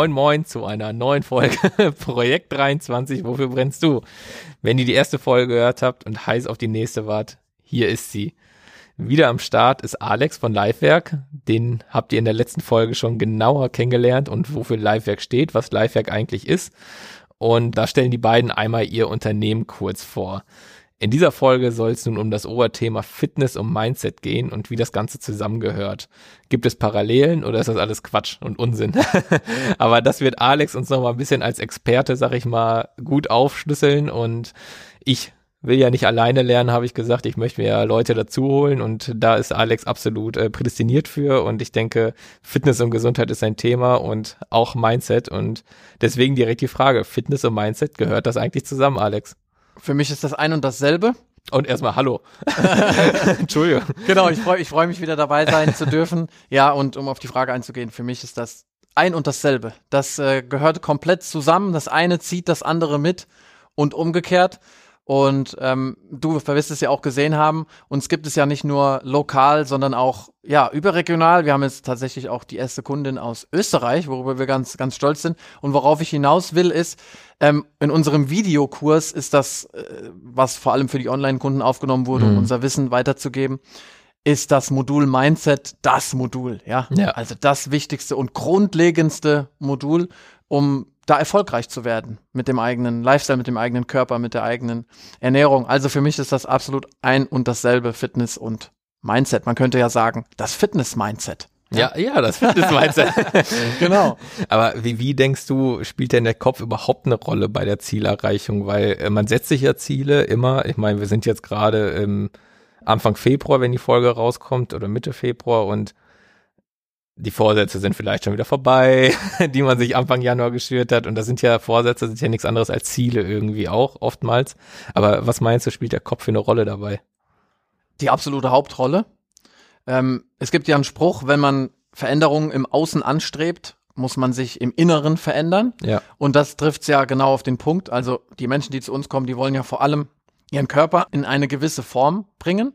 Moin Moin zu einer neuen Folge Projekt 23. Wofür brennst du? Wenn ihr die erste Folge gehört habt und heiß auf die nächste wart, hier ist sie. Wieder am Start ist Alex von Livewerk. Den habt ihr in der letzten Folge schon genauer kennengelernt und wofür Livewerk steht, was Livewerk eigentlich ist. Und da stellen die beiden einmal ihr Unternehmen kurz vor. In dieser Folge soll es nun um das Oberthema Fitness und Mindset gehen und wie das Ganze zusammengehört. Gibt es Parallelen oder ist das alles Quatsch und Unsinn? Aber das wird Alex uns noch mal ein bisschen als Experte, sag ich mal, gut aufschlüsseln und ich will ja nicht alleine lernen, habe ich gesagt. Ich möchte mir ja Leute dazu holen und da ist Alex absolut äh, prädestiniert für und ich denke, Fitness und Gesundheit ist ein Thema und auch Mindset und deswegen direkt die Frage, Fitness und Mindset, gehört das eigentlich zusammen, Alex? Für mich ist das ein und dasselbe. Und erstmal Hallo. Entschuldigung. Genau, ich freue ich freu mich wieder dabei sein zu dürfen. Ja, und um auf die Frage einzugehen, für mich ist das ein und dasselbe. Das äh, gehört komplett zusammen. Das eine zieht das andere mit und umgekehrt. Und ähm, du wirst es ja auch gesehen haben, uns gibt es ja nicht nur lokal, sondern auch ja überregional. Wir haben jetzt tatsächlich auch die erste Kundin aus Österreich, worüber wir ganz ganz stolz sind. Und worauf ich hinaus will, ist ähm, in unserem Videokurs ist das, äh, was vor allem für die Online-Kunden aufgenommen wurde, mhm. um unser Wissen weiterzugeben ist das Modul Mindset das Modul, ja? ja. Also das wichtigste und grundlegendste Modul, um da erfolgreich zu werden mit dem eigenen Lifestyle, mit dem eigenen Körper, mit der eigenen Ernährung. Also für mich ist das absolut ein und dasselbe Fitness und Mindset. Man könnte ja sagen, das Fitness-Mindset. Ja, ja, ja das Fitness-Mindset. genau. Aber wie, wie denkst du, spielt denn der Kopf überhaupt eine Rolle bei der Zielerreichung? Weil äh, man setzt sich ja Ziele immer. Ich meine, wir sind jetzt gerade im Anfang Februar, wenn die Folge rauskommt, oder Mitte Februar und die Vorsätze sind vielleicht schon wieder vorbei, die man sich Anfang Januar geschürt hat. Und das sind ja Vorsätze, sind ja nichts anderes als Ziele irgendwie auch oftmals. Aber was meinst du, spielt der Kopf für eine Rolle dabei? Die absolute Hauptrolle. Ähm, es gibt ja einen Spruch, wenn man Veränderungen im Außen anstrebt, muss man sich im Inneren verändern. Ja. Und das trifft ja genau auf den Punkt. Also die Menschen, die zu uns kommen, die wollen ja vor allem ihren Körper in eine gewisse Form bringen.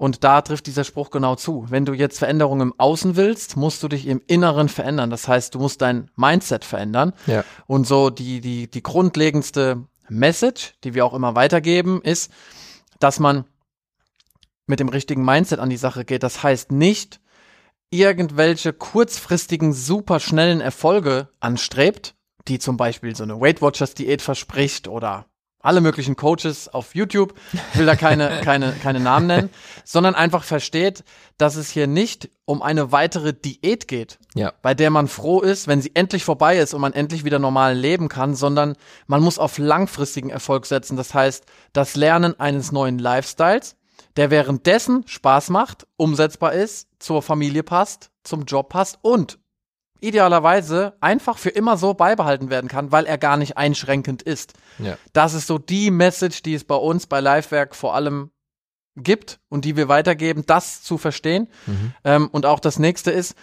Und da trifft dieser Spruch genau zu. Wenn du jetzt Veränderungen im Außen willst, musst du dich im Inneren verändern. Das heißt, du musst dein Mindset verändern. Ja. Und so die, die, die grundlegendste Message, die wir auch immer weitergeben, ist, dass man mit dem richtigen Mindset an die Sache geht. Das heißt nicht, irgendwelche kurzfristigen, superschnellen Erfolge anstrebt, die zum Beispiel so eine Weight Watchers Diät verspricht oder alle möglichen Coaches auf YouTube, ich will da keine, keine, keine Namen nennen, sondern einfach versteht, dass es hier nicht um eine weitere Diät geht, ja. bei der man froh ist, wenn sie endlich vorbei ist und man endlich wieder normal leben kann, sondern man muss auf langfristigen Erfolg setzen. Das heißt, das Lernen eines neuen Lifestyles, der währenddessen Spaß macht, umsetzbar ist, zur Familie passt, zum Job passt und idealerweise einfach für immer so beibehalten werden kann, weil er gar nicht einschränkend ist. Ja. Das ist so die Message, die es bei uns bei Livewerk vor allem gibt und die wir weitergeben, das zu verstehen. Mhm. Ähm, und auch das nächste ist,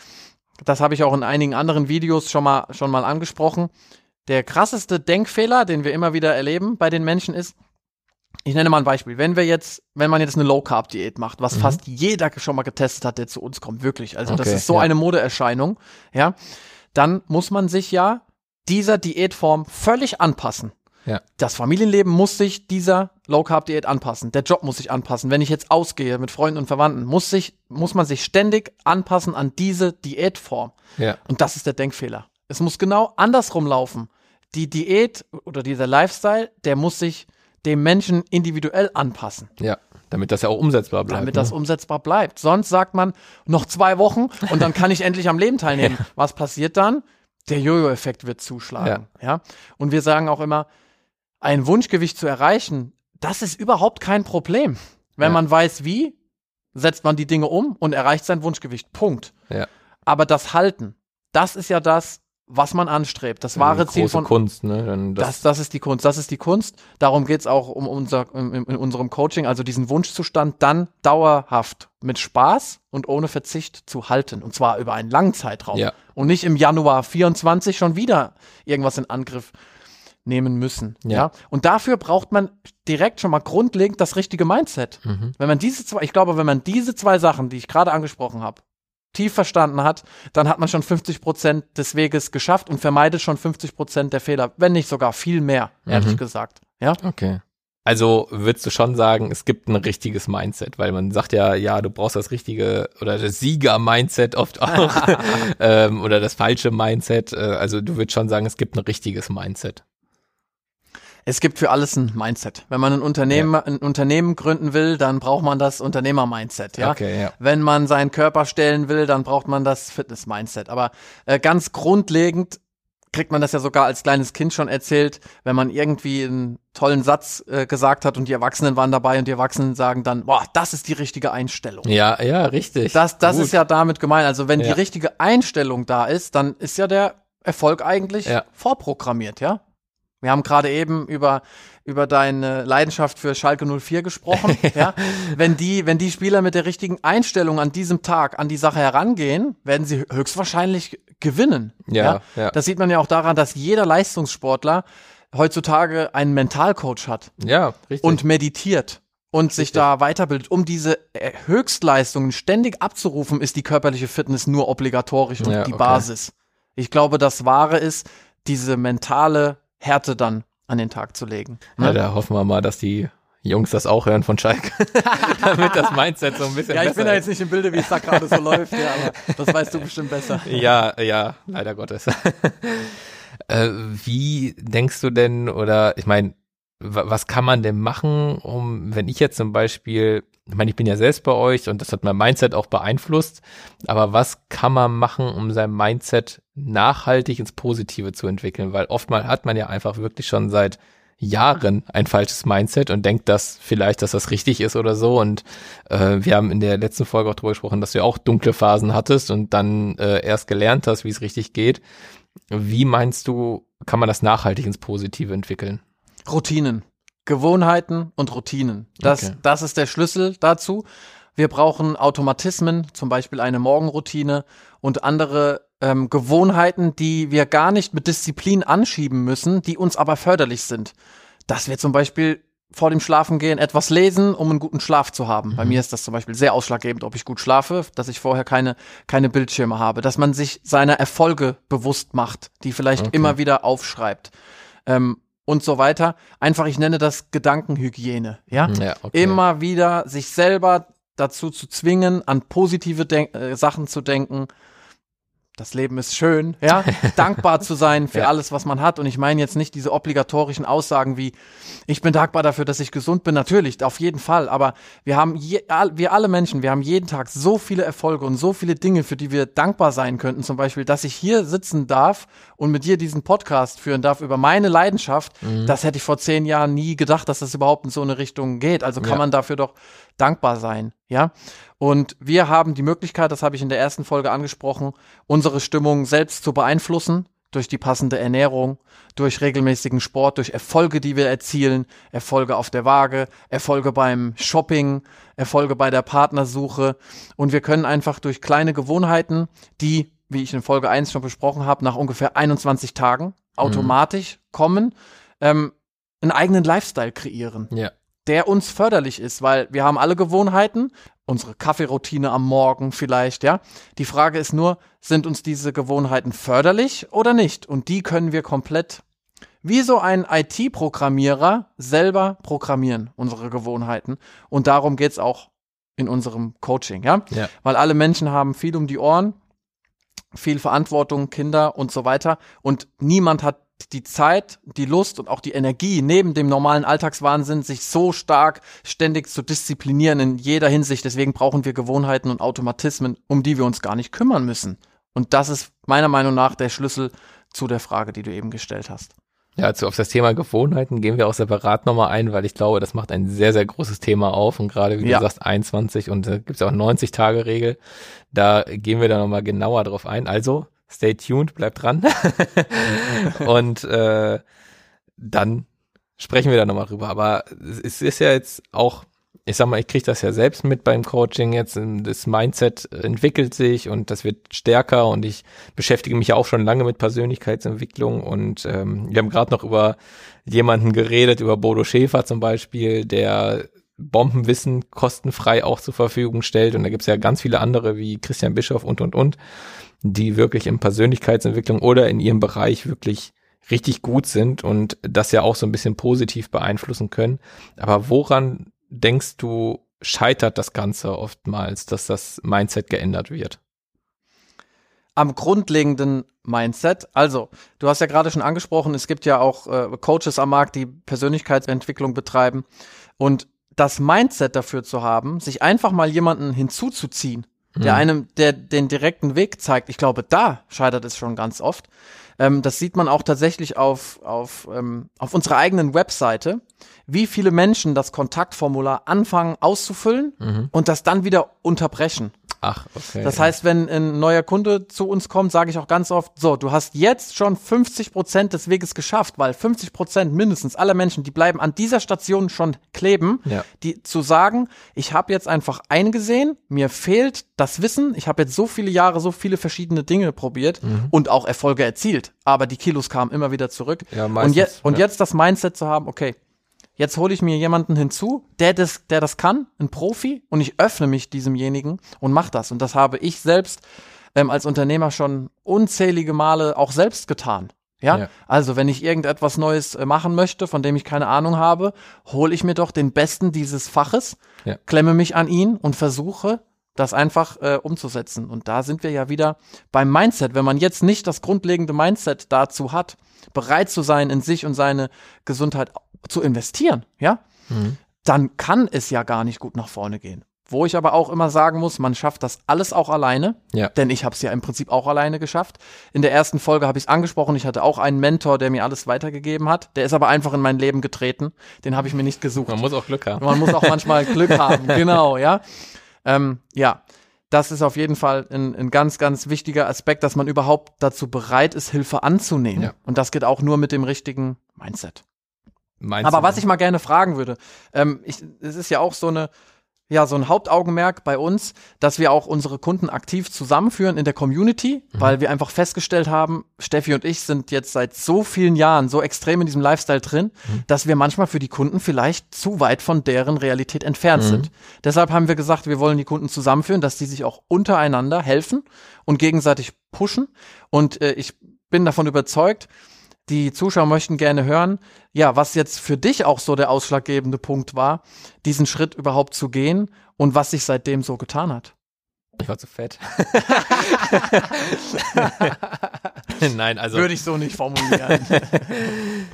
das habe ich auch in einigen anderen Videos schon mal, schon mal angesprochen. Der krasseste Denkfehler, den wir immer wieder erleben bei den Menschen ist, ich nenne mal ein Beispiel. Wenn wir jetzt, wenn man jetzt eine Low Carb Diät macht, was mhm. fast jeder schon mal getestet hat, der zu uns kommt, wirklich. Also okay, das ist so ja. eine Modeerscheinung, ja. Dann muss man sich ja dieser Diätform völlig anpassen. Ja. Das Familienleben muss sich dieser Low Carb Diät anpassen. Der Job muss sich anpassen. Wenn ich jetzt ausgehe mit Freunden und Verwandten, muss sich, muss man sich ständig anpassen an diese Diätform. Ja. Und das ist der Denkfehler. Es muss genau andersrum laufen. Die Diät oder dieser Lifestyle, der muss sich dem Menschen individuell anpassen. Ja. Damit das ja auch umsetzbar bleibt. Damit ne? das umsetzbar bleibt. Sonst sagt man noch zwei Wochen und dann kann ich endlich am Leben teilnehmen. Ja. Was passiert dann? Der Jojo-Effekt wird zuschlagen. Ja. ja. Und wir sagen auch immer, ein Wunschgewicht zu erreichen, das ist überhaupt kein Problem. Wenn ja. man weiß, wie, setzt man die Dinge um und erreicht sein Wunschgewicht. Punkt. Ja. Aber das Halten, das ist ja das, was man anstrebt. Das wahre ja, Ziel von Kunst, ne? Das, das, das ist die Kunst. Das ist die Kunst. Darum geht's auch um unser in, in, unserem Coaching, also diesen Wunschzustand dann dauerhaft mit Spaß und ohne Verzicht zu halten. Und zwar über einen langen Zeitraum. Ja. Und nicht im Januar 24 schon wieder irgendwas in Angriff nehmen müssen. Ja. ja. Und dafür braucht man direkt schon mal grundlegend das richtige Mindset. Mhm. Wenn man diese zwei, ich glaube, wenn man diese zwei Sachen, die ich gerade angesprochen habe, tief verstanden hat, dann hat man schon 50 Prozent des Weges geschafft und vermeidet schon 50 Prozent der Fehler, wenn nicht sogar viel mehr, ehrlich mhm. gesagt. Ja. Okay. Also würdest du schon sagen, es gibt ein richtiges Mindset, weil man sagt ja, ja, du brauchst das richtige oder das Sieger-Mindset oft auch ähm, oder das falsche Mindset. Äh, also du würdest schon sagen, es gibt ein richtiges Mindset. Es gibt für alles ein Mindset. Wenn man ein Unternehmen, ja. ein Unternehmen gründen will, dann braucht man das Unternehmer-Mindset. Ja? Okay, ja. Wenn man seinen Körper stellen will, dann braucht man das Fitness-Mindset. Aber äh, ganz grundlegend kriegt man das ja sogar als kleines Kind schon erzählt, wenn man irgendwie einen tollen Satz äh, gesagt hat und die Erwachsenen waren dabei und die Erwachsenen sagen dann, boah, das ist die richtige Einstellung. Ja, ja, richtig. Das, das ist ja damit gemeint. Also wenn ja. die richtige Einstellung da ist, dann ist ja der Erfolg eigentlich ja. vorprogrammiert, ja? Wir haben gerade eben über über deine Leidenschaft für Schalke 04 gesprochen. ja. Wenn die, wenn die Spieler mit der richtigen Einstellung an diesem Tag an die Sache herangehen, werden sie höchstwahrscheinlich gewinnen. Ja, ja? ja. Das sieht man ja auch daran, dass jeder Leistungssportler heutzutage einen Mentalcoach hat. Ja, richtig. Und meditiert und sich da weiterbildet. Um diese äh, Höchstleistungen ständig abzurufen, ist die körperliche Fitness nur obligatorisch und ja, die okay. Basis. Ich glaube, das Wahre ist, diese mentale Härte dann an den Tag zu legen. Ne? Ja, da hoffen wir mal, dass die Jungs das auch hören von Schalke, damit das Mindset so ein bisschen Ja, ich bin da jetzt nicht im Bilde, wie es da gerade so läuft, ja, aber das weißt du bestimmt besser. Ja, ja, leider Gottes. äh, wie denkst du denn, oder ich meine, was kann man denn machen, um, wenn ich jetzt zum Beispiel, ich meine, ich bin ja selbst bei euch und das hat mein Mindset auch beeinflusst, aber was kann man machen, um sein Mindset nachhaltig ins Positive zu entwickeln? Weil oftmal hat man ja einfach wirklich schon seit Jahren ein falsches Mindset und denkt, dass vielleicht, dass das richtig ist oder so. Und äh, wir haben in der letzten Folge auch darüber gesprochen, dass du ja auch dunkle Phasen hattest und dann äh, erst gelernt hast, wie es richtig geht. Wie meinst du, kann man das nachhaltig ins Positive entwickeln? Routinen. Gewohnheiten und Routinen. Das, okay. das ist der Schlüssel dazu. Wir brauchen Automatismen, zum Beispiel eine Morgenroutine und andere ähm, Gewohnheiten, die wir gar nicht mit Disziplin anschieben müssen, die uns aber förderlich sind. Dass wir zum Beispiel vor dem Schlafengehen etwas lesen, um einen guten Schlaf zu haben. Mhm. Bei mir ist das zum Beispiel sehr ausschlaggebend, ob ich gut schlafe, dass ich vorher keine, keine Bildschirme habe, dass man sich seiner Erfolge bewusst macht, die vielleicht okay. immer wieder aufschreibt. Ähm, und so weiter. Einfach, ich nenne das Gedankenhygiene. Ja, ja okay. immer wieder sich selber dazu zu zwingen, an positive Denk äh, Sachen zu denken, das Leben ist schön, ja, dankbar zu sein für ja. alles, was man hat. Und ich meine jetzt nicht diese obligatorischen Aussagen wie, ich bin dankbar dafür, dass ich gesund bin. Natürlich, auf jeden Fall. Aber wir haben, je, wir alle Menschen, wir haben jeden Tag so viele Erfolge und so viele Dinge, für die wir dankbar sein könnten. Zum Beispiel, dass ich hier sitzen darf und mit dir diesen Podcast führen darf über meine Leidenschaft. Mhm. Das hätte ich vor zehn Jahren nie gedacht, dass das überhaupt in so eine Richtung geht. Also kann ja. man dafür doch dankbar sein, ja. Und wir haben die Möglichkeit, das habe ich in der ersten Folge angesprochen, unsere Stimmung selbst zu beeinflussen durch die passende Ernährung, durch regelmäßigen Sport, durch Erfolge, die wir erzielen, Erfolge auf der Waage, Erfolge beim Shopping, Erfolge bei der Partnersuche. Und wir können einfach durch kleine Gewohnheiten, die, wie ich in Folge 1 schon besprochen habe, nach ungefähr 21 Tagen automatisch mhm. kommen, ähm, einen eigenen Lifestyle kreieren. Ja der uns förderlich ist, weil wir haben alle Gewohnheiten, unsere Kaffeeroutine am Morgen vielleicht, ja. Die Frage ist nur, sind uns diese Gewohnheiten förderlich oder nicht? Und die können wir komplett wie so ein IT-Programmierer selber programmieren, unsere Gewohnheiten. Und darum geht's auch in unserem Coaching, ja? ja. Weil alle Menschen haben viel um die Ohren, viel Verantwortung, Kinder und so weiter. Und niemand hat die Zeit, die Lust und auch die Energie neben dem normalen Alltagswahnsinn, sich so stark ständig zu disziplinieren in jeder Hinsicht. Deswegen brauchen wir Gewohnheiten und Automatismen, um die wir uns gar nicht kümmern müssen. Und das ist meiner Meinung nach der Schlüssel zu der Frage, die du eben gestellt hast. Ja, also auf das Thema Gewohnheiten gehen wir auch separat nochmal ein, weil ich glaube, das macht ein sehr, sehr großes Thema auf. Und gerade, wie ja. du sagst, 21 und da gibt es auch 90-Tage-Regel. Da gehen wir da nochmal genauer drauf ein. Also, Stay tuned, bleibt dran. und äh, dann sprechen wir da nochmal drüber. Aber es ist ja jetzt auch, ich sag mal, ich kriege das ja selbst mit beim Coaching jetzt. Das Mindset entwickelt sich und das wird stärker und ich beschäftige mich ja auch schon lange mit Persönlichkeitsentwicklung und ähm, wir haben gerade noch über jemanden geredet, über Bodo Schäfer zum Beispiel, der Bombenwissen kostenfrei auch zur Verfügung stellt. Und da gibt's ja ganz viele andere wie Christian Bischoff und, und, und, die wirklich in Persönlichkeitsentwicklung oder in ihrem Bereich wirklich richtig gut sind und das ja auch so ein bisschen positiv beeinflussen können. Aber woran denkst du, scheitert das Ganze oftmals, dass das Mindset geändert wird? Am grundlegenden Mindset. Also, du hast ja gerade schon angesprochen, es gibt ja auch äh, Coaches am Markt, die Persönlichkeitsentwicklung betreiben. Und das Mindset dafür zu haben, sich einfach mal jemanden hinzuzuziehen, der mhm. einem, der den direkten Weg zeigt, ich glaube, da scheitert es schon ganz oft. Ähm, das sieht man auch tatsächlich auf, auf, ähm, auf unserer eigenen Webseite, wie viele Menschen das Kontaktformular anfangen auszufüllen mhm. und das dann wieder unterbrechen. Ach, okay. Das heißt, wenn ein neuer Kunde zu uns kommt, sage ich auch ganz oft, so, du hast jetzt schon 50 Prozent des Weges geschafft, weil 50 Prozent mindestens aller Menschen, die bleiben an dieser Station schon kleben, ja. die zu sagen, ich habe jetzt einfach eingesehen, mir fehlt das Wissen, ich habe jetzt so viele Jahre so viele verschiedene Dinge probiert mhm. und auch Erfolge erzielt, aber die Kilos kamen immer wieder zurück. Ja, meistens, und, je und ja. jetzt das Mindset zu haben, okay, Jetzt hole ich mir jemanden hinzu, der das, der das kann, ein Profi, und ich öffne mich diesemjenigen und mache das. Und das habe ich selbst ähm, als Unternehmer schon unzählige Male auch selbst getan. Ja? ja? also wenn ich irgendetwas Neues äh, machen möchte, von dem ich keine Ahnung habe, hole ich mir doch den Besten dieses Faches, ja. klemme mich an ihn und versuche, das einfach äh, umzusetzen. Und da sind wir ja wieder beim Mindset. Wenn man jetzt nicht das grundlegende Mindset dazu hat, bereit zu sein, in sich und seine Gesundheit zu investieren, ja, mhm. dann kann es ja gar nicht gut nach vorne gehen. Wo ich aber auch immer sagen muss, man schafft das alles auch alleine, ja. denn ich habe es ja im Prinzip auch alleine geschafft. In der ersten Folge habe ich es angesprochen, ich hatte auch einen Mentor, der mir alles weitergegeben hat. Der ist aber einfach in mein Leben getreten. Den habe ich mir nicht gesucht. Man muss auch Glück haben. Man muss auch manchmal Glück haben, genau, ja. Ähm, ja, das ist auf jeden Fall ein, ein, ganz, ganz wichtiger Aspekt, dass man überhaupt dazu bereit ist, Hilfe anzunehmen. Ja. Und das geht auch nur mit dem richtigen Mindset. Meinst Aber was ich mal gerne fragen würde, ähm, ich, es ist ja auch so eine, ja, so ein Hauptaugenmerk bei uns, dass wir auch unsere Kunden aktiv zusammenführen in der Community, mhm. weil wir einfach festgestellt haben, Steffi und ich sind jetzt seit so vielen Jahren so extrem in diesem Lifestyle drin, mhm. dass wir manchmal für die Kunden vielleicht zu weit von deren Realität entfernt mhm. sind. Deshalb haben wir gesagt, wir wollen die Kunden zusammenführen, dass die sich auch untereinander helfen und gegenseitig pushen. Und äh, ich bin davon überzeugt, die Zuschauer möchten gerne hören, ja, was jetzt für dich auch so der ausschlaggebende Punkt war, diesen Schritt überhaupt zu gehen und was sich seitdem so getan hat. Ich war zu fett. Nein, also. Würde ich so nicht formulieren.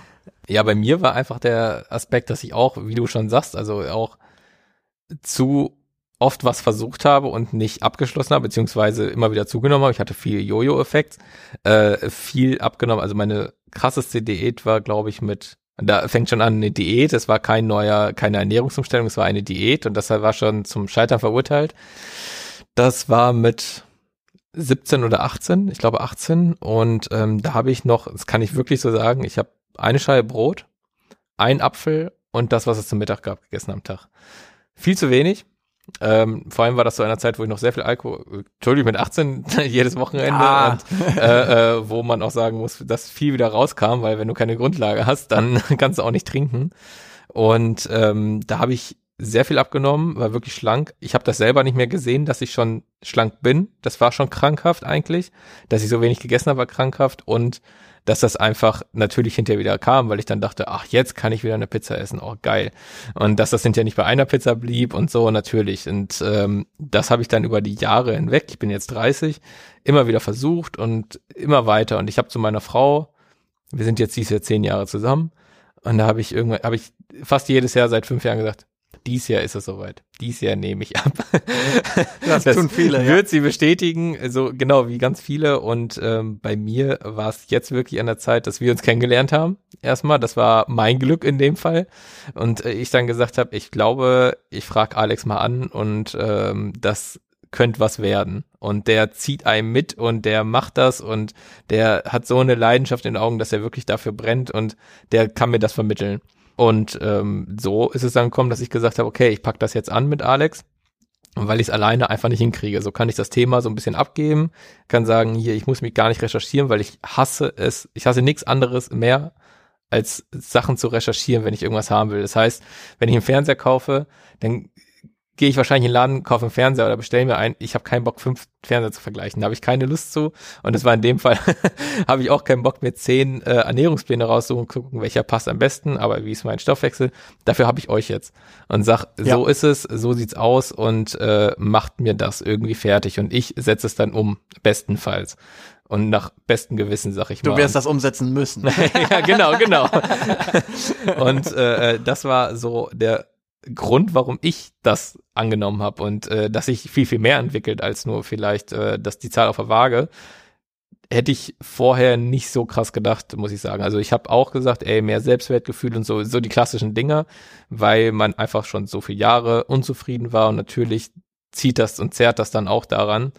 ja, bei mir war einfach der Aspekt, dass ich auch, wie du schon sagst, also auch zu oft was versucht habe und nicht abgeschlossen habe, beziehungsweise immer wieder zugenommen habe. Ich hatte viel Jojo-Effekt, äh, viel abgenommen. Also meine krasseste Diät war, glaube ich, mit, da fängt schon an eine Diät. Es war kein neuer, keine Ernährungsumstellung, es war eine Diät und das war schon zum Scheitern verurteilt. Das war mit 17 oder 18, ich glaube 18 und ähm, da habe ich noch, das kann ich wirklich so sagen, ich habe eine Scheibe Brot, ein Apfel und das, was es zum Mittag gab, gegessen am Tag. Viel zu wenig, ähm, vor allem war das zu einer Zeit, wo ich noch sehr viel Alkohol, Entschuldigung, mit 18 jedes Wochenende ja. und äh, äh, wo man auch sagen muss, dass viel wieder rauskam, weil wenn du keine Grundlage hast, dann kannst du auch nicht trinken. Und ähm, da habe ich sehr viel abgenommen, war wirklich schlank. Ich habe das selber nicht mehr gesehen, dass ich schon schlank bin. Das war schon krankhaft eigentlich. Dass ich so wenig gegessen habe, war krankhaft. Und dass das einfach natürlich hinterher wieder kam, weil ich dann dachte, ach, jetzt kann ich wieder eine Pizza essen, oh geil. Und dass das hinterher nicht bei einer Pizza blieb und so natürlich. Und ähm, das habe ich dann über die Jahre hinweg, ich bin jetzt 30, immer wieder versucht und immer weiter. Und ich habe zu meiner Frau, wir sind jetzt dieses Jahr zehn Jahre zusammen, und da habe ich irgendwann, habe ich fast jedes Jahr seit fünf Jahren gesagt, dies Jahr ist es soweit. Dies Jahr nehme ich ab. Das, das tun viele. Wird ja. sie bestätigen, so genau wie ganz viele. Und ähm, bei mir war es jetzt wirklich an der Zeit, dass wir uns kennengelernt haben. Erstmal, das war mein Glück in dem Fall. Und äh, ich dann gesagt habe, ich glaube, ich frage Alex mal an und ähm, das könnte was werden. Und der zieht einem mit und der macht das und der hat so eine Leidenschaft in den Augen, dass er wirklich dafür brennt und der kann mir das vermitteln. Und ähm, so ist es dann gekommen, dass ich gesagt habe, okay, ich pack das jetzt an mit Alex, weil ich es alleine einfach nicht hinkriege. So kann ich das Thema so ein bisschen abgeben, kann sagen, hier, ich muss mich gar nicht recherchieren, weil ich hasse es, ich hasse nichts anderes mehr, als Sachen zu recherchieren, wenn ich irgendwas haben will. Das heißt, wenn ich einen Fernseher kaufe, dann gehe ich wahrscheinlich in den Laden, kaufe einen Fernseher oder bestelle mir einen. Ich habe keinen Bock, fünf Fernseher zu vergleichen. Da habe ich keine Lust zu. Und das war in dem Fall, habe ich auch keinen Bock, mir zehn äh, Ernährungspläne raussuchen, gucken, welcher passt am besten, aber wie ist mein Stoffwechsel. Dafür habe ich euch jetzt. Und sag, ja. so ist es, so sieht's aus und äh, macht mir das irgendwie fertig. Und ich setze es dann um, bestenfalls. Und nach bestem Gewissen, sag ich mal. Du wirst das umsetzen müssen. ja, genau, genau. und äh, das war so der Grund, warum ich das angenommen habe und äh, dass sich viel, viel mehr entwickelt als nur vielleicht äh, dass die Zahl auf der Waage. Hätte ich vorher nicht so krass gedacht, muss ich sagen. Also ich habe auch gesagt, ey, mehr Selbstwertgefühl und so, so die klassischen Dinger, weil man einfach schon so viele Jahre unzufrieden war und natürlich zieht das und zerrt das dann auch daran.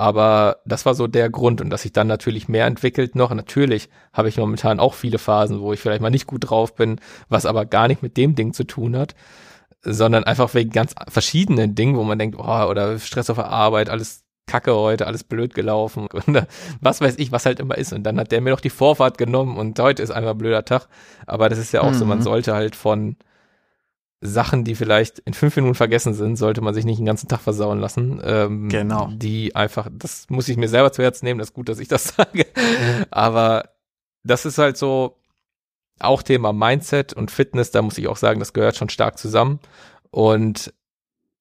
Aber das war so der Grund und dass sich dann natürlich mehr entwickelt noch. Natürlich habe ich momentan auch viele Phasen, wo ich vielleicht mal nicht gut drauf bin, was aber gar nicht mit dem Ding zu tun hat, sondern einfach wegen ganz verschiedenen Dingen, wo man denkt, oh, oder Stress auf der Arbeit, alles Kacke heute, alles blöd gelaufen und was weiß ich, was halt immer ist. Und dann hat der mir noch die Vorfahrt genommen und heute ist einfach ein blöder Tag. Aber das ist ja auch mhm. so, man mhm. sollte halt von Sachen, die vielleicht in fünf Minuten vergessen sind, sollte man sich nicht den ganzen Tag versauen lassen. Ähm, genau. Die einfach, das muss ich mir selber zu Herzen nehmen, das ist gut, dass ich das sage. Aber das ist halt so auch Thema Mindset und Fitness, da muss ich auch sagen, das gehört schon stark zusammen. Und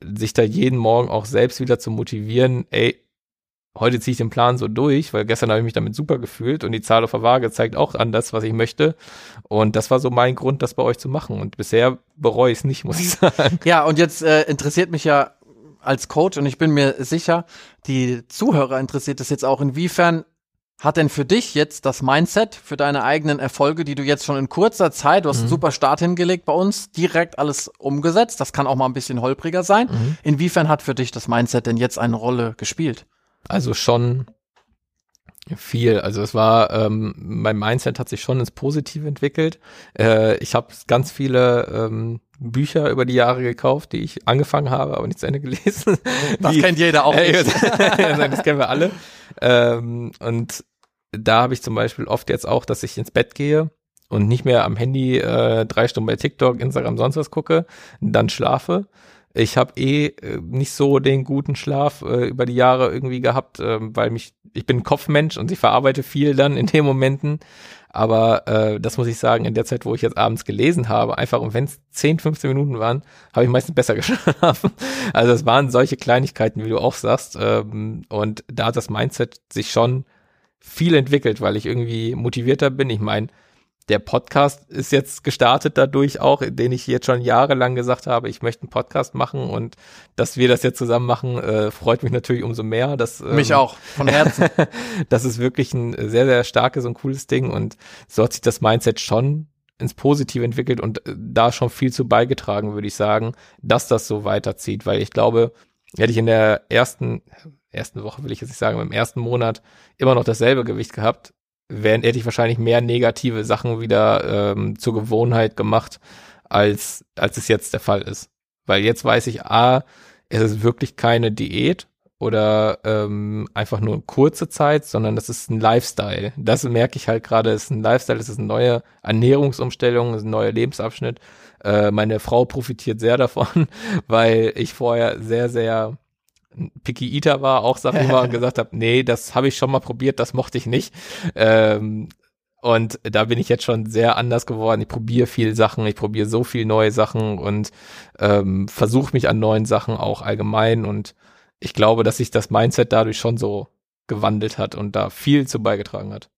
sich da jeden Morgen auch selbst wieder zu motivieren, ey, heute ziehe ich den Plan so durch, weil gestern habe ich mich damit super gefühlt und die Zahl auf der Waage zeigt auch an das, was ich möchte. Und das war so mein Grund, das bei euch zu machen. Und bisher bereue ich es nicht, muss ich sagen. Ja, und jetzt äh, interessiert mich ja als Coach und ich bin mir sicher, die Zuhörer interessiert es jetzt auch, inwiefern hat denn für dich jetzt das Mindset für deine eigenen Erfolge, die du jetzt schon in kurzer Zeit, du hast mhm. einen super Start hingelegt bei uns, direkt alles umgesetzt? Das kann auch mal ein bisschen holpriger sein. Mhm. Inwiefern hat für dich das Mindset denn jetzt eine Rolle gespielt? Also schon viel. Also es war, ähm, mein Mindset hat sich schon ins Positive entwickelt. Äh, ich habe ganz viele ähm, Bücher über die Jahre gekauft, die ich angefangen habe, aber nicht zu Ende gelesen. Das die, kennt jeder auch nicht. das kennen wir alle. Ähm, und da habe ich zum Beispiel oft jetzt auch, dass ich ins Bett gehe und nicht mehr am Handy äh, drei Stunden bei TikTok, Instagram, sonst was gucke, dann schlafe, ich habe eh äh, nicht so den guten Schlaf äh, über die Jahre irgendwie gehabt, äh, weil mich, ich bin Kopfmensch und ich verarbeite viel dann in den Momenten. Aber äh, das muss ich sagen, in der Zeit, wo ich jetzt abends gelesen habe, einfach und wenn es 10, 15 Minuten waren, habe ich meistens besser geschlafen. Also es waren solche Kleinigkeiten, wie du auch sagst. Ähm, und da hat das Mindset sich schon viel entwickelt, weil ich irgendwie motivierter bin. Ich meine, der Podcast ist jetzt gestartet dadurch auch, den ich jetzt schon jahrelang gesagt habe, ich möchte einen Podcast machen und dass wir das jetzt zusammen machen, äh, freut mich natürlich umso mehr. Dass, ähm, mich auch, von Herzen. das ist wirklich ein sehr, sehr starkes und cooles Ding und so hat sich das Mindset schon ins Positive entwickelt und äh, da schon viel zu beigetragen, würde ich sagen, dass das so weiterzieht, weil ich glaube, hätte ich in der ersten, ersten Woche will ich jetzt nicht sagen, im ersten Monat immer noch dasselbe Gewicht gehabt, wären, hätte ich wahrscheinlich mehr negative Sachen wieder ähm, zur Gewohnheit gemacht, als, als es jetzt der Fall ist. Weil jetzt weiß ich, a, es ist wirklich keine Diät oder ähm, einfach nur kurze Zeit, sondern das ist ein Lifestyle. Das merke ich halt gerade, es ist ein Lifestyle, es ist eine neue Ernährungsumstellung, es ist ein neuer Lebensabschnitt. Äh, meine Frau profitiert sehr davon, weil ich vorher sehr, sehr Picky Eater war, auch mal, und gesagt habe, nee, das habe ich schon mal probiert, das mochte ich nicht. Ähm, und da bin ich jetzt schon sehr anders geworden. Ich probiere viel Sachen, ich probiere so viel neue Sachen und ähm, versuche mich an neuen Sachen auch allgemein. Und ich glaube, dass sich das Mindset dadurch schon so gewandelt hat und da viel zu beigetragen hat.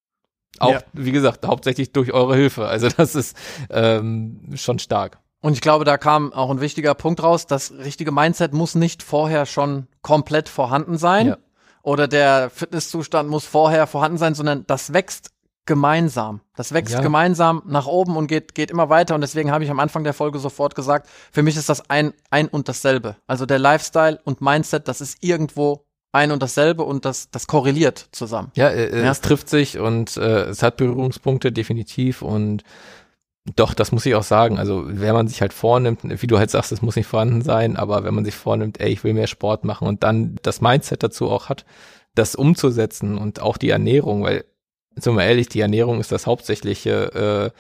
Auch, ja. wie gesagt, hauptsächlich durch eure Hilfe. Also das ist ähm, schon stark. Und ich glaube, da kam auch ein wichtiger Punkt raus. Das richtige Mindset muss nicht vorher schon komplett vorhanden sein. Ja. Oder der Fitnesszustand muss vorher vorhanden sein, sondern das wächst gemeinsam. Das wächst ja. gemeinsam nach oben und geht, geht immer weiter. Und deswegen habe ich am Anfang der Folge sofort gesagt, für mich ist das ein, ein und dasselbe. Also der Lifestyle und Mindset, das ist irgendwo ein und dasselbe und das, das korreliert zusammen. Ja, äh, ja. es trifft sich und äh, es hat Berührungspunkte definitiv und doch, das muss ich auch sagen. Also, wenn man sich halt vornimmt, wie du halt sagst, es muss nicht vorhanden sein, aber wenn man sich vornimmt, ey, ich will mehr Sport machen und dann das Mindset dazu auch hat, das umzusetzen und auch die Ernährung, weil sind wir ehrlich, die Ernährung ist das hauptsächliche, äh,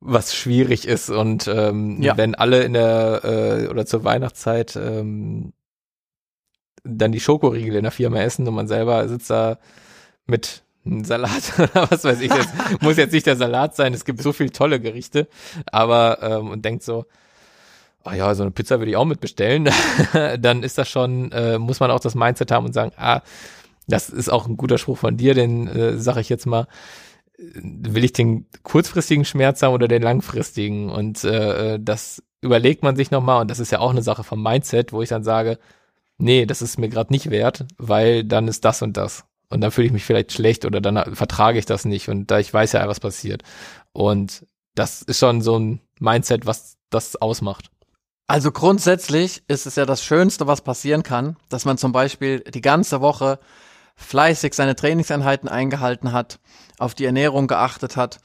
was schwierig ist. Und ähm, ja. wenn alle in der äh, oder zur Weihnachtszeit ähm, dann die Schokoriegel in der Firma essen und man selber sitzt da mit einem Salat oder was weiß ich jetzt. Muss jetzt nicht der Salat sein, es gibt so viele tolle Gerichte, aber ähm, und denkt so, oh ja, so eine Pizza würde ich auch mitbestellen, dann ist das schon, äh, muss man auch das Mindset haben und sagen, ah, das ist auch ein guter Spruch von dir, den äh, sage ich jetzt mal, will ich den kurzfristigen Schmerz haben oder den langfristigen? Und äh, äh das überlegt man sich nochmal und das ist ja auch eine Sache vom Mindset, wo ich dann sage, nee, das ist mir gerade nicht wert, weil dann ist das und das. Und dann fühle ich mich vielleicht schlecht oder dann vertrage ich das nicht und da ich weiß ja, was passiert. Und das ist schon so ein Mindset, was das ausmacht. Also grundsätzlich ist es ja das Schönste, was passieren kann, dass man zum Beispiel die ganze Woche fleißig seine Trainingseinheiten eingehalten hat, auf die Ernährung geachtet hat.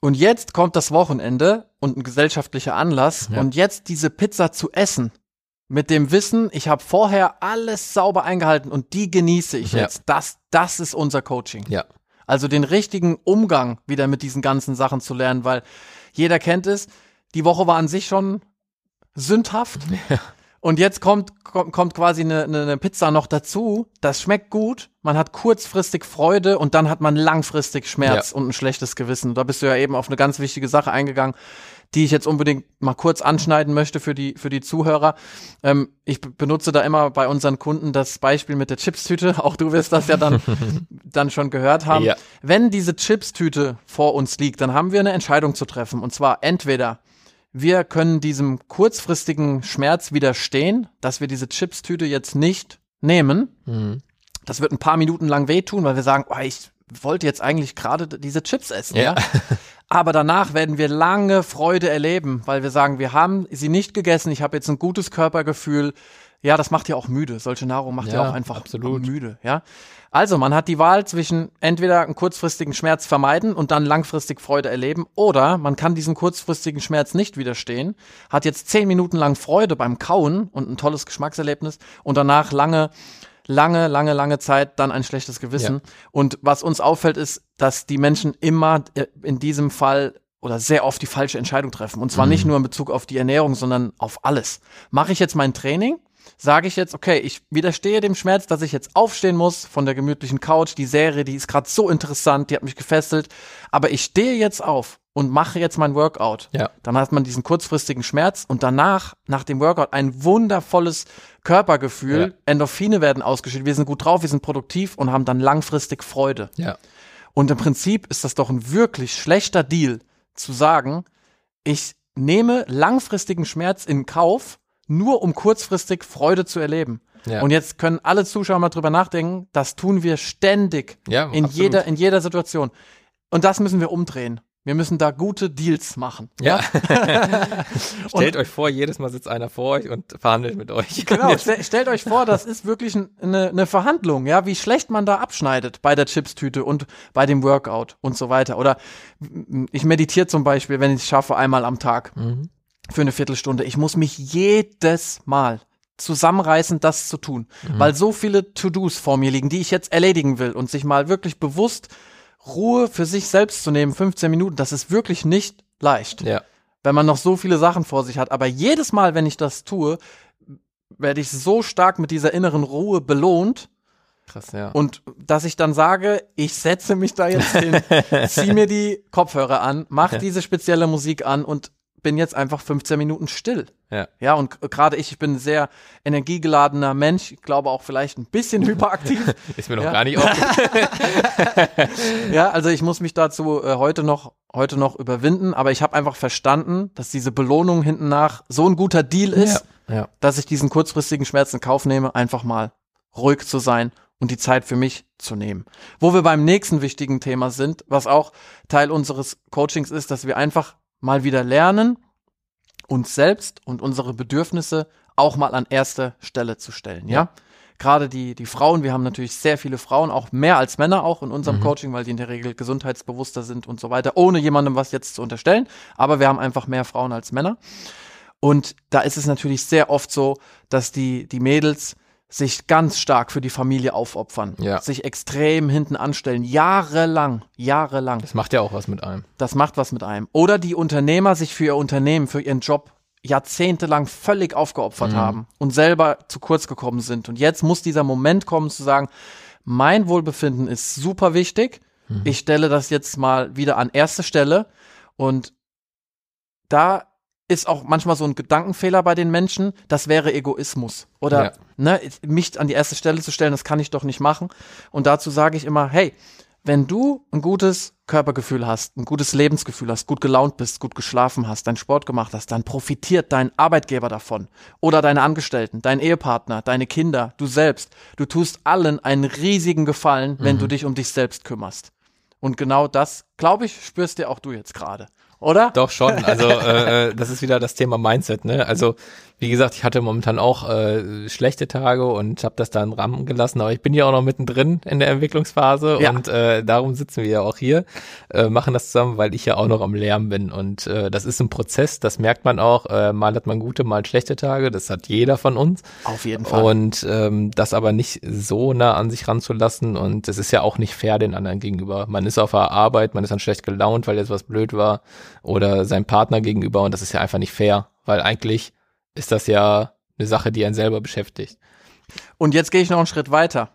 Und jetzt kommt das Wochenende und ein gesellschaftlicher Anlass ja. und jetzt diese Pizza zu essen mit dem Wissen, ich habe vorher alles sauber eingehalten und die genieße ich ja. jetzt. Das, das ist unser Coaching. Ja. Also den richtigen Umgang wieder mit diesen ganzen Sachen zu lernen, weil jeder kennt es. Die Woche war an sich schon sündhaft. Ja. Und jetzt kommt, kommt, kommt quasi eine, eine Pizza noch dazu. Das schmeckt gut. Man hat kurzfristig Freude und dann hat man langfristig Schmerz ja. und ein schlechtes Gewissen. Da bist du ja eben auf eine ganz wichtige Sache eingegangen, die ich jetzt unbedingt mal kurz anschneiden möchte für die, für die Zuhörer. Ähm, ich benutze da immer bei unseren Kunden das Beispiel mit der Chipstüte. Auch du wirst das ja dann, dann schon gehört haben. Ja. Wenn diese Chipstüte vor uns liegt, dann haben wir eine Entscheidung zu treffen. Und zwar entweder wir können diesem kurzfristigen Schmerz widerstehen, dass wir diese Chipstüte jetzt nicht nehmen. Mhm. Das wird ein paar Minuten lang wehtun, weil wir sagen, oh, ich wollte jetzt eigentlich gerade diese Chips essen, ja. ja? Aber danach werden wir lange Freude erleben, weil wir sagen, wir haben sie nicht gegessen, ich habe jetzt ein gutes Körpergefühl. Ja, das macht ja auch müde. Solche Nahrung macht ja, ja auch einfach absolut. müde, ja. Also, man hat die Wahl zwischen entweder einen kurzfristigen Schmerz vermeiden und dann langfristig Freude erleben oder man kann diesem kurzfristigen Schmerz nicht widerstehen, hat jetzt zehn Minuten lang Freude beim Kauen und ein tolles Geschmackserlebnis und danach lange lange, lange, lange Zeit dann ein schlechtes Gewissen. Ja. Und was uns auffällt, ist, dass die Menschen immer äh, in diesem Fall oder sehr oft die falsche Entscheidung treffen. Und zwar mhm. nicht nur in Bezug auf die Ernährung, sondern auf alles. Mache ich jetzt mein Training sage ich jetzt, okay, ich widerstehe dem Schmerz, dass ich jetzt aufstehen muss von der gemütlichen Couch. Die Serie, die ist gerade so interessant, die hat mich gefesselt. Aber ich stehe jetzt auf und mache jetzt mein Workout. Ja. Dann hat man diesen kurzfristigen Schmerz und danach, nach dem Workout, ein wundervolles Körpergefühl. Ja. Endorphine werden ausgeschüttet. Wir sind gut drauf, wir sind produktiv und haben dann langfristig Freude. Ja. Und im Prinzip ist das doch ein wirklich schlechter Deal, zu sagen, ich nehme langfristigen Schmerz in Kauf, nur um kurzfristig Freude zu erleben. Ja. Und jetzt können alle Zuschauer mal drüber nachdenken, das tun wir ständig ja, in jeder in jeder Situation. Und das müssen wir umdrehen. Wir müssen da gute Deals machen. Ja. stellt euch vor, jedes Mal sitzt einer vor euch und verhandelt mit euch. Genau, st stellt euch vor, das ist wirklich eine, eine Verhandlung, ja, wie schlecht man da abschneidet bei der Chipstüte und bei dem Workout und so weiter. Oder ich meditiere zum Beispiel, wenn ich es schaffe, einmal am Tag. Mhm für eine Viertelstunde. Ich muss mich jedes Mal zusammenreißen, das zu tun, mhm. weil so viele To-Dos vor mir liegen, die ich jetzt erledigen will und sich mal wirklich bewusst Ruhe für sich selbst zu nehmen, 15 Minuten, das ist wirklich nicht leicht. Ja. Wenn man noch so viele Sachen vor sich hat. Aber jedes Mal, wenn ich das tue, werde ich so stark mit dieser inneren Ruhe belohnt. Krass, ja. Und dass ich dann sage, ich setze mich da jetzt hin, zieh mir die Kopfhörer an, mach diese spezielle Musik an und bin jetzt einfach 15 Minuten still. Ja. Ja, und gerade ich, ich bin ein sehr energiegeladener Mensch. Ich glaube auch vielleicht ein bisschen hyperaktiv. Ist mir noch ja. gar nicht aufgefallen. ja, also ich muss mich dazu äh, heute noch heute noch überwinden, aber ich habe einfach verstanden, dass diese Belohnung hinten nach so ein guter Deal ist, ja. Ja. dass ich diesen kurzfristigen Schmerz in Kauf nehme, einfach mal ruhig zu sein und die Zeit für mich zu nehmen. Wo wir beim nächsten wichtigen Thema sind, was auch Teil unseres Coachings ist, dass wir einfach mal wieder lernen, uns selbst und unsere Bedürfnisse auch mal an erste Stelle zu stellen, ja? ja? Gerade die, die Frauen, wir haben natürlich sehr viele Frauen, auch mehr als Männer auch in unserem mhm. Coaching, weil die in der Regel gesundheitsbewusster sind und so weiter, ohne jemandem was jetzt zu unterstellen. Aber wir haben einfach mehr Frauen als Männer. Und da ist es natürlich sehr oft so, dass die, die Mädels sich ganz stark für die Familie aufopfern, ja. sich extrem hinten anstellen, jahrelang, jahrelang. Das macht ja auch was mit einem. Das macht was mit einem. Oder die Unternehmer sich für ihr Unternehmen, für ihren Job jahrzehntelang völlig aufgeopfert mhm. haben und selber zu kurz gekommen sind. Und jetzt muss dieser Moment kommen zu sagen, mein Wohlbefinden ist super wichtig. Mhm. Ich stelle das jetzt mal wieder an erste Stelle. Und da ist auch manchmal so ein Gedankenfehler bei den Menschen, das wäre Egoismus. Oder ja. ne, mich an die erste Stelle zu stellen, das kann ich doch nicht machen. Und dazu sage ich immer, hey, wenn du ein gutes Körpergefühl hast, ein gutes Lebensgefühl hast, gut gelaunt bist, gut geschlafen hast, deinen Sport gemacht hast, dann profitiert dein Arbeitgeber davon. Oder deine Angestellten, dein Ehepartner, deine Kinder, du selbst. Du tust allen einen riesigen Gefallen, wenn mhm. du dich um dich selbst kümmerst. Und genau das, glaube ich, spürst dir auch du jetzt gerade oder? Doch schon. Also äh, äh, das ist wieder das Thema Mindset. Ne? Also wie gesagt, ich hatte momentan auch äh, schlechte Tage und habe das dann rammen gelassen, aber ich bin ja auch noch mittendrin in der Entwicklungsphase ja. und äh, darum sitzen wir ja auch hier, äh, machen das zusammen, weil ich ja auch noch am Lernen bin und äh, das ist ein Prozess, das merkt man auch. Äh, mal hat man gute, mal schlechte Tage, das hat jeder von uns. Auf jeden Fall. Und ähm, das aber nicht so nah an sich ranzulassen und es ist ja auch nicht fair den anderen gegenüber. Man ist auf der Arbeit, man ist dann schlecht gelaunt, weil jetzt was blöd war oder seinem Partner gegenüber und das ist ja einfach nicht fair, weil eigentlich ist das ja eine Sache, die einen selber beschäftigt. Und jetzt gehe ich noch einen Schritt weiter.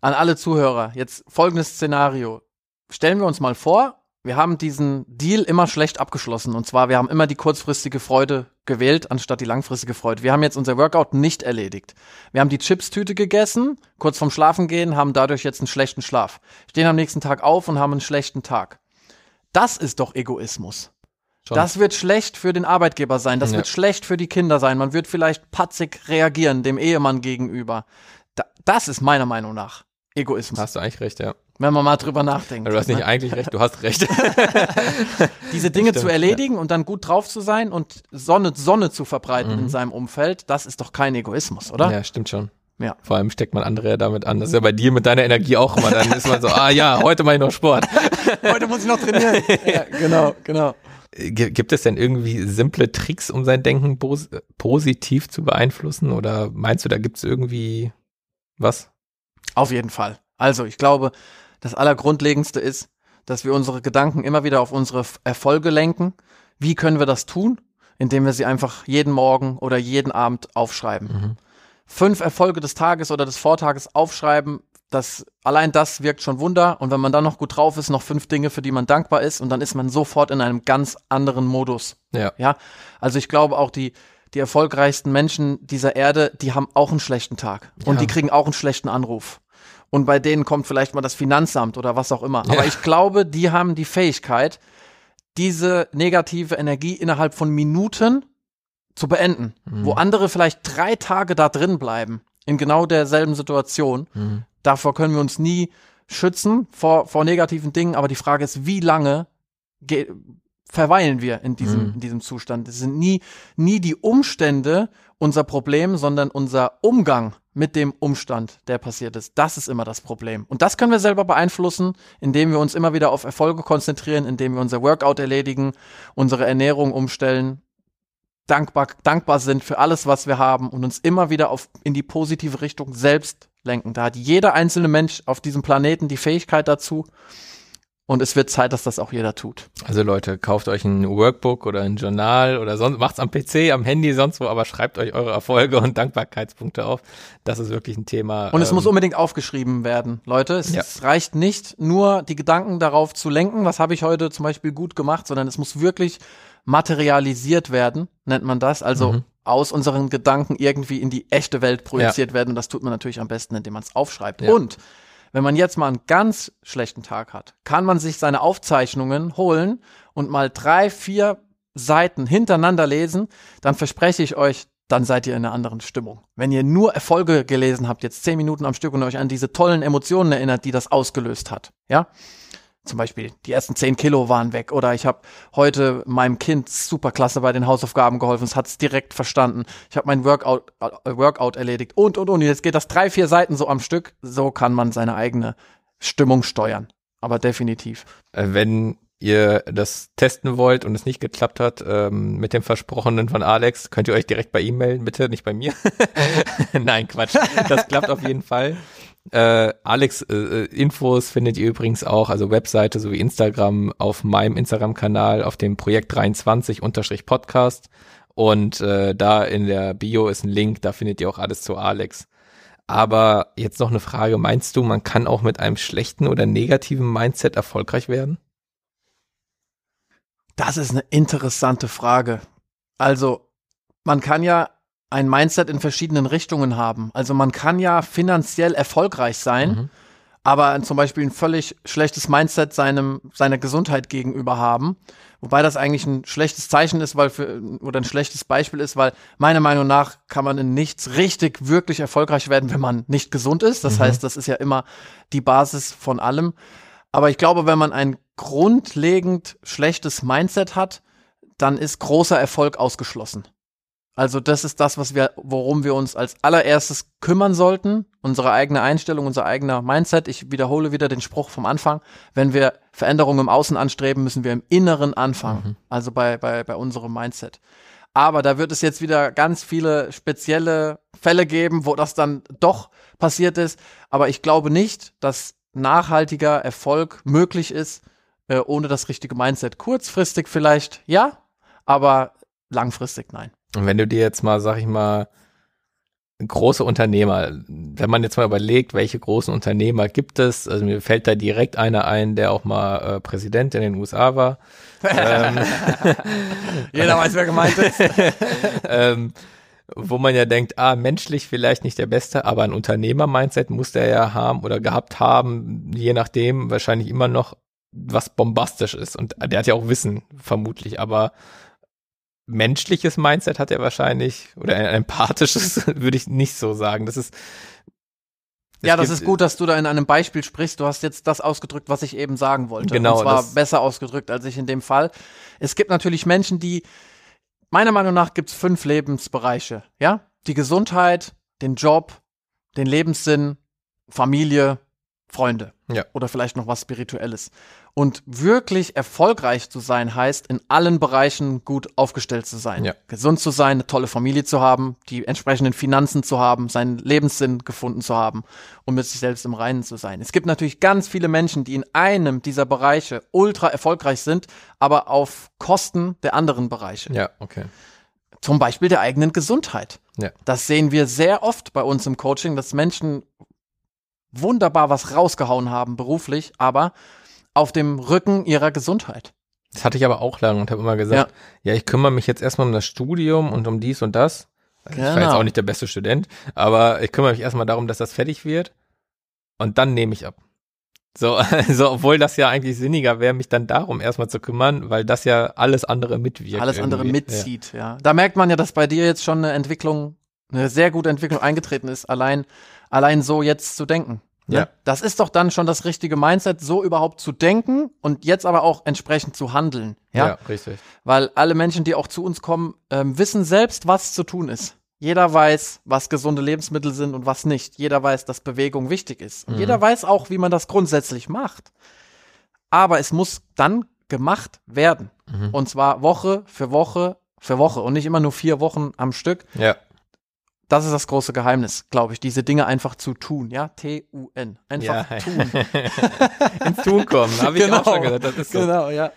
An alle Zuhörer, jetzt folgendes Szenario. Stellen wir uns mal vor, wir haben diesen Deal immer schlecht abgeschlossen. Und zwar, wir haben immer die kurzfristige Freude gewählt, anstatt die langfristige Freude. Wir haben jetzt unser Workout nicht erledigt. Wir haben die Chipstüte gegessen, kurz vorm Schlafen gehen, haben dadurch jetzt einen schlechten Schlaf. Stehen am nächsten Tag auf und haben einen schlechten Tag. Das ist doch Egoismus. Schon. Das wird schlecht für den Arbeitgeber sein, das ja. wird schlecht für die Kinder sein. Man wird vielleicht patzig reagieren dem Ehemann gegenüber. Da, das ist meiner Meinung nach Egoismus. Hast du eigentlich recht, ja. Wenn man mal drüber nachdenkt. Du hast nicht ne? eigentlich recht, du hast recht. Diese Dinge Stimmt, zu erledigen ja. und dann gut drauf zu sein und Sonne, Sonne zu verbreiten mhm. in seinem Umfeld, das ist doch kein Egoismus, oder? Ja, stimmt schon. Ja. Vor allem steckt man andere ja damit an. Das ist ja bei dir mit deiner Energie auch immer. Dann ist man so, ah ja, heute mache ich noch Sport. heute muss ich noch trainieren. ja, genau, genau. Gibt es denn irgendwie simple Tricks, um sein Denken pos positiv zu beeinflussen? Oder meinst du, da gibt es irgendwie was? Auf jeden Fall. Also ich glaube, das Allergrundlegendste ist, dass wir unsere Gedanken immer wieder auf unsere Erfolge lenken. Wie können wir das tun? Indem wir sie einfach jeden Morgen oder jeden Abend aufschreiben. Mhm. Fünf Erfolge des Tages oder des Vortages aufschreiben das, allein das wirkt schon Wunder. Und wenn man dann noch gut drauf ist, noch fünf Dinge, für die man dankbar ist, und dann ist man sofort in einem ganz anderen Modus. Ja. Ja. Also ich glaube auch die, die erfolgreichsten Menschen dieser Erde, die haben auch einen schlechten Tag. Und ja. die kriegen auch einen schlechten Anruf. Und bei denen kommt vielleicht mal das Finanzamt oder was auch immer. Ja. Aber ich glaube, die haben die Fähigkeit, diese negative Energie innerhalb von Minuten zu beenden. Mhm. Wo andere vielleicht drei Tage da drin bleiben, in genau derselben Situation, mhm. Davor können wir uns nie schützen vor, vor negativen Dingen, aber die Frage ist, wie lange verweilen wir in diesem, mhm. in diesem Zustand? Es sind nie, nie die Umstände unser Problem, sondern unser Umgang mit dem Umstand, der passiert ist. Das ist immer das Problem. Und das können wir selber beeinflussen, indem wir uns immer wieder auf Erfolge konzentrieren, indem wir unser Workout erledigen, unsere Ernährung umstellen, dankbar, dankbar sind für alles, was wir haben und uns immer wieder auf, in die positive Richtung selbst lenken. Da hat jeder einzelne Mensch auf diesem Planeten die Fähigkeit dazu. Und es wird Zeit, dass das auch jeder tut. Also Leute, kauft euch ein Workbook oder ein Journal oder sonst, macht's am PC, am Handy, sonst wo, aber schreibt euch eure Erfolge und Dankbarkeitspunkte auf. Das ist wirklich ein Thema. Und es ähm, muss unbedingt aufgeschrieben werden, Leute. Es, ja. es reicht nicht, nur die Gedanken darauf zu lenken, was habe ich heute zum Beispiel gut gemacht, sondern es muss wirklich materialisiert werden, nennt man das. Also mhm aus unseren Gedanken irgendwie in die echte Welt projiziert ja. werden. Und das tut man natürlich am besten, indem man es aufschreibt. Ja. Und wenn man jetzt mal einen ganz schlechten Tag hat, kann man sich seine Aufzeichnungen holen und mal drei, vier Seiten hintereinander lesen, dann verspreche ich euch, dann seid ihr in einer anderen Stimmung. Wenn ihr nur Erfolge gelesen habt, jetzt zehn Minuten am Stück und euch an diese tollen Emotionen erinnert, die das ausgelöst hat, ja, zum Beispiel die ersten zehn Kilo waren weg oder ich habe heute meinem Kind super klasse bei den Hausaufgaben geholfen, es hat es direkt verstanden. Ich habe mein Workout, äh, Workout erledigt und und und. Jetzt geht das drei, vier Seiten so am Stück. So kann man seine eigene Stimmung steuern. Aber definitiv. Äh, wenn ihr das testen wollt und es nicht geklappt hat ähm, mit dem Versprochenen von Alex, könnt ihr euch direkt bei ihm melden, bitte, nicht bei mir. Nein, Quatsch. Das klappt auf jeden Fall. Äh, Alex, äh, äh, Infos findet ihr übrigens auch, also Webseite sowie Instagram auf meinem Instagram-Kanal auf dem Projekt 23 unterstrich Podcast. Und äh, da in der Bio ist ein Link, da findet ihr auch alles zu Alex. Aber jetzt noch eine Frage, meinst du, man kann auch mit einem schlechten oder negativen Mindset erfolgreich werden? Das ist eine interessante Frage. Also, man kann ja ein Mindset in verschiedenen Richtungen haben. Also man kann ja finanziell erfolgreich sein, mhm. aber zum Beispiel ein völlig schlechtes Mindset seinem, seiner Gesundheit gegenüber haben. Wobei das eigentlich ein schlechtes Zeichen ist, weil für, oder ein schlechtes Beispiel ist, weil meiner Meinung nach kann man in nichts richtig wirklich erfolgreich werden, wenn man nicht gesund ist. Das mhm. heißt, das ist ja immer die Basis von allem. Aber ich glaube, wenn man ein grundlegend schlechtes Mindset hat, dann ist großer Erfolg ausgeschlossen. Also das ist das, was wir, worum wir uns als allererstes kümmern sollten. Unsere eigene Einstellung, unser eigener Mindset. Ich wiederhole wieder den Spruch vom Anfang. Wenn wir Veränderungen im Außen anstreben, müssen wir im Inneren anfangen. Mhm. Also bei, bei, bei unserem Mindset. Aber da wird es jetzt wieder ganz viele spezielle Fälle geben, wo das dann doch passiert ist. Aber ich glaube nicht, dass nachhaltiger Erfolg möglich ist, äh, ohne das richtige Mindset. Kurzfristig vielleicht ja, aber langfristig nein. Und wenn du dir jetzt mal, sag ich mal, große Unternehmer, wenn man jetzt mal überlegt, welche großen Unternehmer gibt es, also mir fällt da direkt einer ein, der auch mal äh, Präsident in den USA war. ähm, Jeder weiß, wer gemeint ist. ähm, wo man ja denkt, ah, menschlich vielleicht nicht der Beste, aber ein Unternehmer-Mindset muss der ja haben oder gehabt haben, je nachdem, wahrscheinlich immer noch was bombastisch ist. Und der hat ja auch Wissen, vermutlich, aber menschliches Mindset hat er wahrscheinlich oder ein empathisches würde ich nicht so sagen. Das ist ja, das ist gut, dass du da in einem Beispiel sprichst. Du hast jetzt das ausgedrückt, was ich eben sagen wollte. Genau. Und zwar besser ausgedrückt als ich in dem Fall. Es gibt natürlich Menschen, die, meiner Meinung nach, gibt es fünf Lebensbereiche. Ja, die Gesundheit, den Job, den Lebenssinn, Familie, Freunde. Ja. Oder vielleicht noch was Spirituelles. Und wirklich erfolgreich zu sein heißt, in allen Bereichen gut aufgestellt zu sein. Ja. Gesund zu sein, eine tolle Familie zu haben, die entsprechenden Finanzen zu haben, seinen Lebenssinn gefunden zu haben und mit sich selbst im Reinen zu sein. Es gibt natürlich ganz viele Menschen, die in einem dieser Bereiche ultra erfolgreich sind, aber auf Kosten der anderen Bereiche. Ja, okay. Zum Beispiel der eigenen Gesundheit. Ja. Das sehen wir sehr oft bei uns im Coaching, dass Menschen wunderbar was rausgehauen haben beruflich, aber auf dem Rücken ihrer Gesundheit. Das hatte ich aber auch lange und habe immer gesagt, ja. ja, ich kümmere mich jetzt erstmal um das Studium und um dies und das. Also genau. Ich war jetzt auch nicht der beste Student, aber ich kümmere mich erstmal darum, dass das fertig wird und dann nehme ich ab. So, also, obwohl das ja eigentlich sinniger wäre, mich dann darum erstmal zu kümmern, weil das ja alles andere mitwirkt. Alles irgendwie. andere mitzieht, ja. ja. Da merkt man ja, dass bei dir jetzt schon eine Entwicklung, eine sehr gute Entwicklung eingetreten ist, allein, allein so jetzt zu denken. Ne? Ja. Das ist doch dann schon das richtige Mindset, so überhaupt zu denken und jetzt aber auch entsprechend zu handeln. Ja, ja richtig. Weil alle Menschen, die auch zu uns kommen, ähm, wissen selbst, was zu tun ist. Jeder weiß, was gesunde Lebensmittel sind und was nicht. Jeder weiß, dass Bewegung wichtig ist. Und mhm. jeder weiß auch, wie man das grundsätzlich macht. Aber es muss dann gemacht werden. Mhm. Und zwar Woche für Woche für Woche und nicht immer nur vier Wochen am Stück. Ja. Das ist das große Geheimnis, glaube ich, diese Dinge einfach zu tun, ja, T-U-N, einfach ja. tun. Ins Tun kommen, habe ich genau. auch schon gesagt, das ist so. Genau, ja.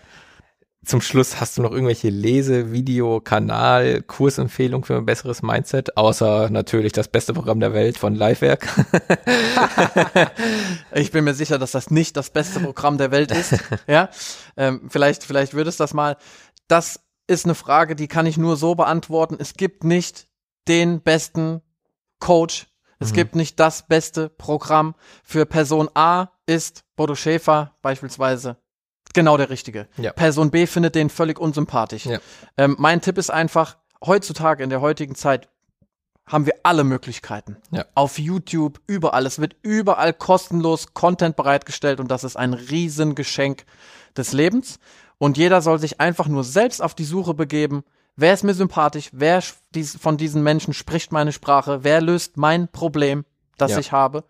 Zum Schluss hast du noch irgendwelche Lese-, Video-, Kanal-, Kursempfehlungen für ein besseres Mindset, außer natürlich das beste Programm der Welt von Livewerk. ich bin mir sicher, dass das nicht das beste Programm der Welt ist. Ja, ähm, vielleicht, vielleicht würde es das mal. Das ist eine Frage, die kann ich nur so beantworten. Es gibt nicht den besten Coach. Es mhm. gibt nicht das beste Programm. Für Person A ist Bodo Schäfer beispielsweise genau der richtige. Ja. Person B findet den völlig unsympathisch. Ja. Ähm, mein Tipp ist einfach, heutzutage in der heutigen Zeit haben wir alle Möglichkeiten. Ja. Auf YouTube, überall. Es wird überall kostenlos Content bereitgestellt und das ist ein Riesengeschenk des Lebens. Und jeder soll sich einfach nur selbst auf die Suche begeben, Wer ist mir sympathisch? Wer von diesen Menschen spricht meine Sprache? Wer löst mein Problem, das ja. ich habe?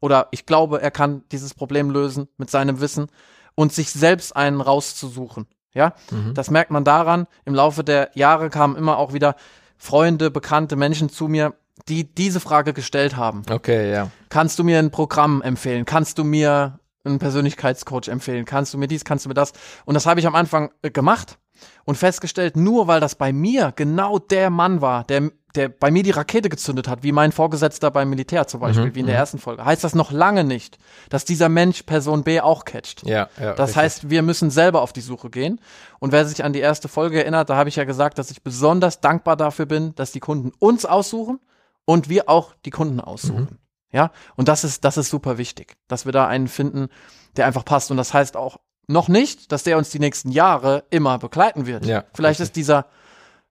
Oder ich glaube, er kann dieses Problem lösen mit seinem Wissen. und sich selbst einen rauszusuchen. Ja, mhm. das merkt man daran. Im Laufe der Jahre kamen immer auch wieder Freunde, bekannte Menschen zu mir, die diese Frage gestellt haben. Okay, ja. Kannst du mir ein Programm empfehlen? Kannst du mir einen Persönlichkeitscoach empfehlen? Kannst du mir dies? Kannst du mir das? Und das habe ich am Anfang äh, gemacht und festgestellt, nur weil das bei mir genau der Mann war, der, der bei mir die Rakete gezündet hat, wie mein Vorgesetzter beim Militär zum Beispiel, mhm, wie in der mhm. ersten Folge, heißt das noch lange nicht, dass dieser Mensch Person B auch catcht. Ja, ja, das richtig. heißt, wir müssen selber auf die Suche gehen. Und wer sich an die erste Folge erinnert, da habe ich ja gesagt, dass ich besonders dankbar dafür bin, dass die Kunden uns aussuchen und wir auch die Kunden aussuchen. Mhm. Ja, und das ist, das ist super wichtig, dass wir da einen finden, der einfach passt. Und das heißt auch noch nicht, dass der uns die nächsten Jahre immer begleiten wird. Ja, vielleicht richtig. ist dieser,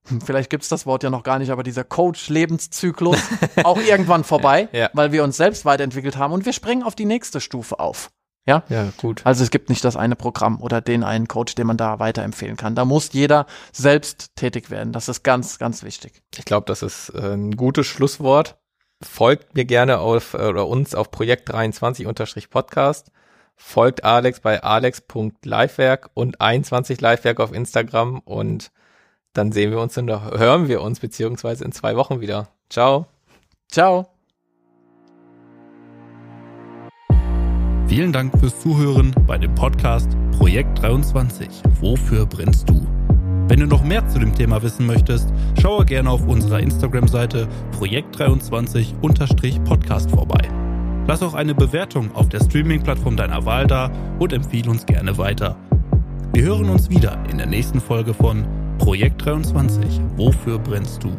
hm, vielleicht gibt's das Wort ja noch gar nicht, aber dieser Coach-Lebenszyklus auch irgendwann vorbei, ja, ja. weil wir uns selbst weiterentwickelt haben und wir springen auf die nächste Stufe auf. Ja? ja, gut. Also es gibt nicht das eine Programm oder den einen Coach, den man da weiterempfehlen kann. Da muss jeder selbst tätig werden. Das ist ganz, ganz wichtig. Ich glaube, das ist äh, ein gutes Schlusswort. Folgt mir gerne auf äh, oder uns auf Projekt 23-Podcast folgt Alex bei alex.livewerk und 21 Livewerk auf Instagram und dann sehen wir uns und hören wir uns beziehungsweise in zwei Wochen wieder. Ciao. Ciao. Vielen Dank fürs Zuhören bei dem Podcast Projekt 23. Wofür brennst du? Wenn du noch mehr zu dem Thema wissen möchtest, schaue gerne auf unserer Instagram-Seite Projekt23-Podcast vorbei. Lass auch eine Bewertung auf der Streaming-Plattform deiner Wahl da und empfehle uns gerne weiter. Wir hören uns wieder in der nächsten Folge von Projekt 23. Wofür brennst du?